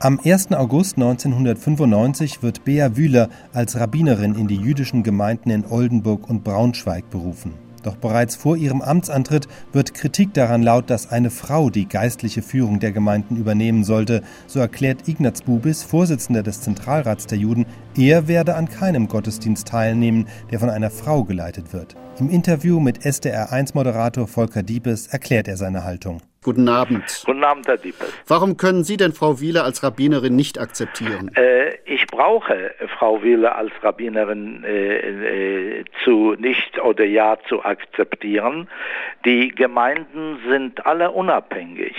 Am 1. August 1995 wird Bea Wühler als Rabbinerin in die jüdischen Gemeinden in Oldenburg und Braunschweig berufen. Doch bereits vor ihrem Amtsantritt wird Kritik daran laut, dass eine Frau die geistliche Führung der Gemeinden übernehmen sollte. So erklärt Ignaz Bubis, Vorsitzender des Zentralrats der Juden, er werde an keinem Gottesdienst teilnehmen, der von einer Frau geleitet wird. Im Interview mit SDR1-Moderator Volker Diepes erklärt er seine Haltung. Guten Abend. Guten Abend, Herr Diepes. Warum können Sie denn Frau Wieler als Rabbinerin nicht akzeptieren? Äh, ich brauche Frau Wieler als Rabbinerin äh, äh, zu nicht oder ja zu akzeptieren. Die Gemeinden sind alle unabhängig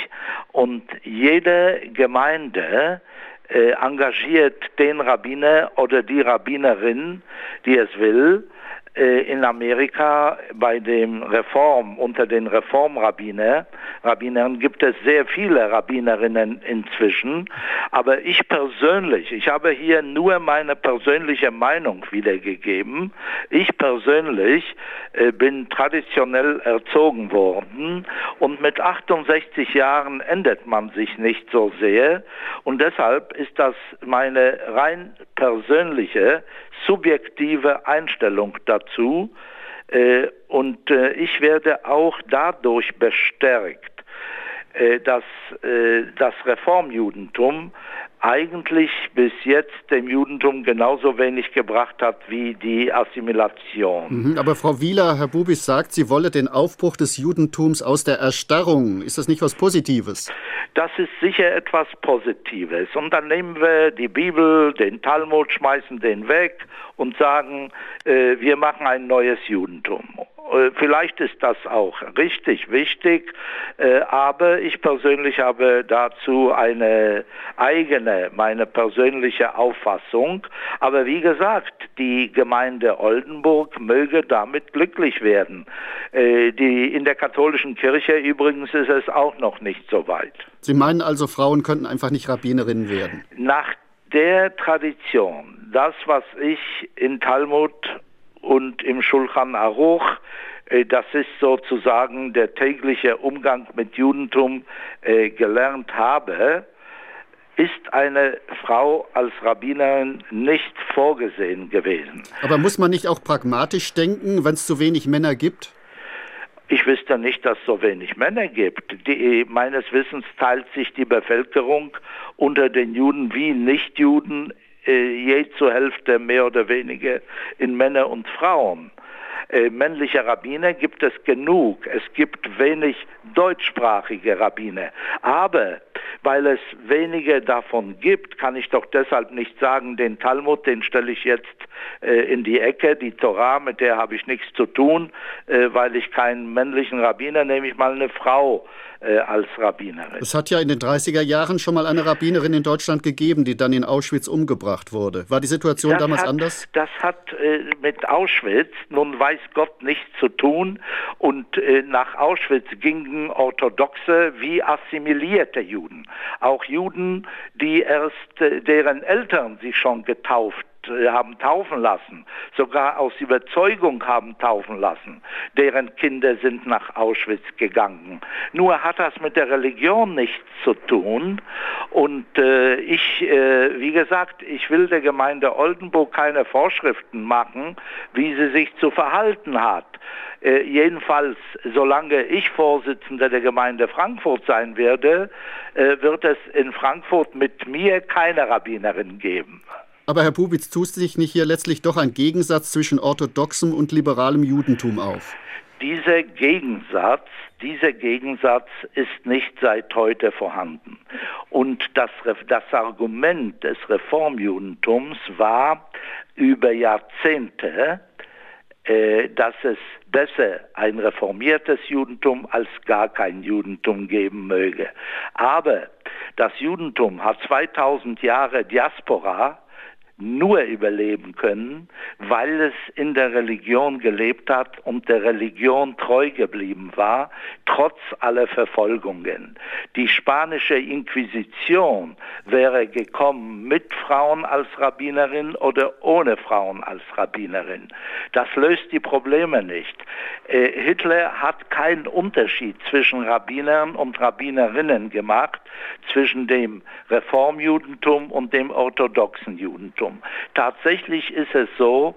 und jede Gemeinde äh, engagiert den Rabbiner oder die Rabbinerin, die es will, in Amerika bei dem Reform, unter den Reformrabbiner, Rabbinern gibt es sehr viele Rabbinerinnen inzwischen, aber ich persönlich, ich habe hier nur meine persönliche Meinung wiedergegeben. Ich persönlich äh, bin traditionell erzogen worden und mit 68 Jahren ändert man sich nicht so sehr. Und deshalb ist das meine rein persönliche subjektive Einstellung dazu äh, und äh, ich werde auch dadurch bestärkt, äh, dass das Reformjudentum eigentlich bis jetzt dem Judentum genauso wenig gebracht hat wie die Assimilation. Mhm, aber Frau Wieler, Herr Bubis sagt, sie wolle den Aufbruch des Judentums aus der Erstarrung. Ist das nicht was Positives? Das ist sicher etwas Positives. Und dann nehmen wir die Bibel, den Talmud, schmeißen den weg und sagen, äh, wir machen ein neues Judentum. Äh, vielleicht ist das auch richtig wichtig, äh, aber ich persönlich habe dazu eine eigene, meine persönliche Auffassung. Aber wie gesagt, die Gemeinde Oldenburg möge damit glücklich werden. Äh, die, in der katholischen Kirche übrigens ist es auch noch nicht so weit. Sie meinen also, Frauen könnten einfach nicht Rabbinerinnen werden? Nach der Tradition, das, was ich in Talmud und im Schulchan Aruch, äh, das ist sozusagen der tägliche Umgang mit Judentum äh, gelernt habe, ist eine Frau als Rabbinerin nicht vorgesehen gewesen. Aber muss man nicht auch pragmatisch denken, wenn es zu wenig Männer gibt? Ich wüsste nicht, dass es so wenig Männer gibt. Die, meines Wissens teilt sich die Bevölkerung unter den Juden wie Nichtjuden je zur Hälfte mehr oder weniger in Männer und Frauen. Äh, männliche Rabbiner gibt es genug. Es gibt wenig deutschsprachige Rabbiner. Aber weil es wenige davon gibt, kann ich doch deshalb nicht sagen, den Talmud, den stelle ich jetzt äh, in die Ecke, die Torah, mit der habe ich nichts zu tun, äh, weil ich keinen männlichen Rabbiner, nehme ich mal eine Frau äh, als Rabbinerin. Es hat ja in den 30er Jahren schon mal eine Rabbinerin in Deutschland gegeben, die dann in Auschwitz umgebracht wurde. War die Situation das damals hat, anders? Das hat äh, mit Auschwitz, nun weiß Gott, nichts zu tun. Und äh, nach Auschwitz gingen orthodoxe wie assimilierte Juden. Auch Juden, die erst, äh, deren Eltern sich schon getauft haben taufen lassen, sogar aus Überzeugung haben taufen lassen. Deren Kinder sind nach Auschwitz gegangen. Nur hat das mit der Religion nichts zu tun. Und äh, ich, äh, wie gesagt, ich will der Gemeinde Oldenburg keine Vorschriften machen, wie sie sich zu verhalten hat. Äh, jedenfalls, solange ich Vorsitzender der Gemeinde Frankfurt sein werde, äh, wird es in Frankfurt mit mir keine Rabbinerin geben. Aber Herr Pubitz, tust sich nicht hier letztlich doch ein Gegensatz zwischen orthodoxem und liberalem Judentum auf? Dieser Gegensatz, dieser Gegensatz ist nicht seit heute vorhanden. Und das, das Argument des Reformjudentums war über Jahrzehnte, äh, dass es besser ein reformiertes Judentum als gar kein Judentum geben möge. Aber das Judentum hat 2000 Jahre Diaspora nur überleben können, weil es in der Religion gelebt hat und der Religion treu geblieben war, trotz aller Verfolgungen. Die spanische Inquisition wäre gekommen mit Frauen als Rabbinerin oder ohne Frauen als Rabbinerin. Das löst die Probleme nicht. Äh, Hitler hat keinen Unterschied zwischen Rabbinern und Rabbinerinnen gemacht, zwischen dem Reformjudentum und dem orthodoxen Judentum. Tatsächlich ist es so,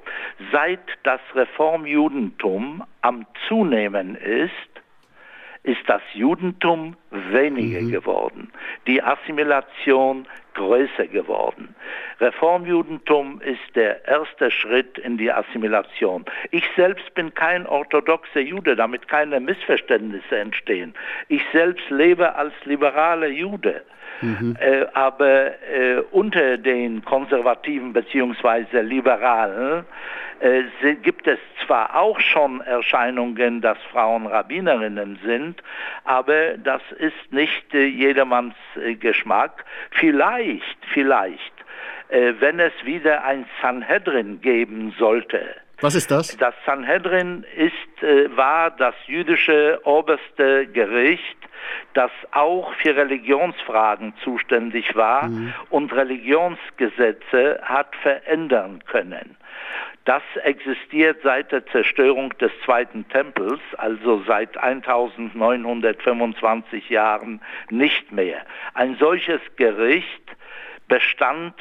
seit das Reformjudentum am Zunehmen ist, ist das Judentum weniger mhm. geworden, die Assimilation größer geworden. Reformjudentum ist der erste Schritt in die Assimilation. Ich selbst bin kein orthodoxer Jude, damit keine Missverständnisse entstehen. Ich selbst lebe als liberaler Jude. Mhm. Äh, aber äh, unter den Konservativen bzw. Liberalen äh, gibt es zwar auch schon Erscheinungen, dass Frauen Rabbinerinnen sind, aber das ist nicht äh, jedermanns äh, Geschmack. Vielleicht, vielleicht, äh, wenn es wieder ein Sanhedrin geben sollte, was ist das? Das Sanhedrin ist, äh, war das jüdische oberste Gericht das auch für Religionsfragen zuständig war mhm. und Religionsgesetze hat verändern können. Das existiert seit der Zerstörung des Zweiten Tempels, also seit 1925 Jahren nicht mehr. Ein solches Gericht bestand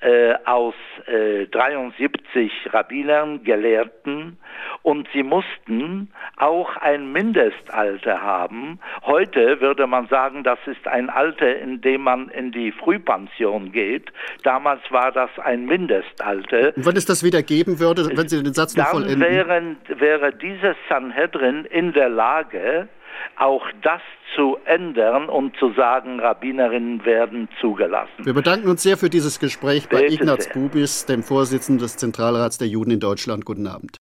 äh, aus äh, 73 Rabbinern, Gelehrten und sie mussten auch ein Mindestalter haben. Heute würde man sagen, das ist ein Alter, in dem man in die Frühpension geht. Damals war das ein Mindestalter. Und wenn es das wieder geben würde, wenn Sie den Satz noch vollenden? Dann wären, wäre dieses Sanhedrin in der Lage, auch das zu ändern und zu sagen, Rabbinerinnen werden zugelassen. Wir bedanken uns sehr für dieses Gespräch bei Bitte Ignaz sehr. Bubis, dem Vorsitzenden des Zentralrats der Juden in Deutschland. Guten Abend.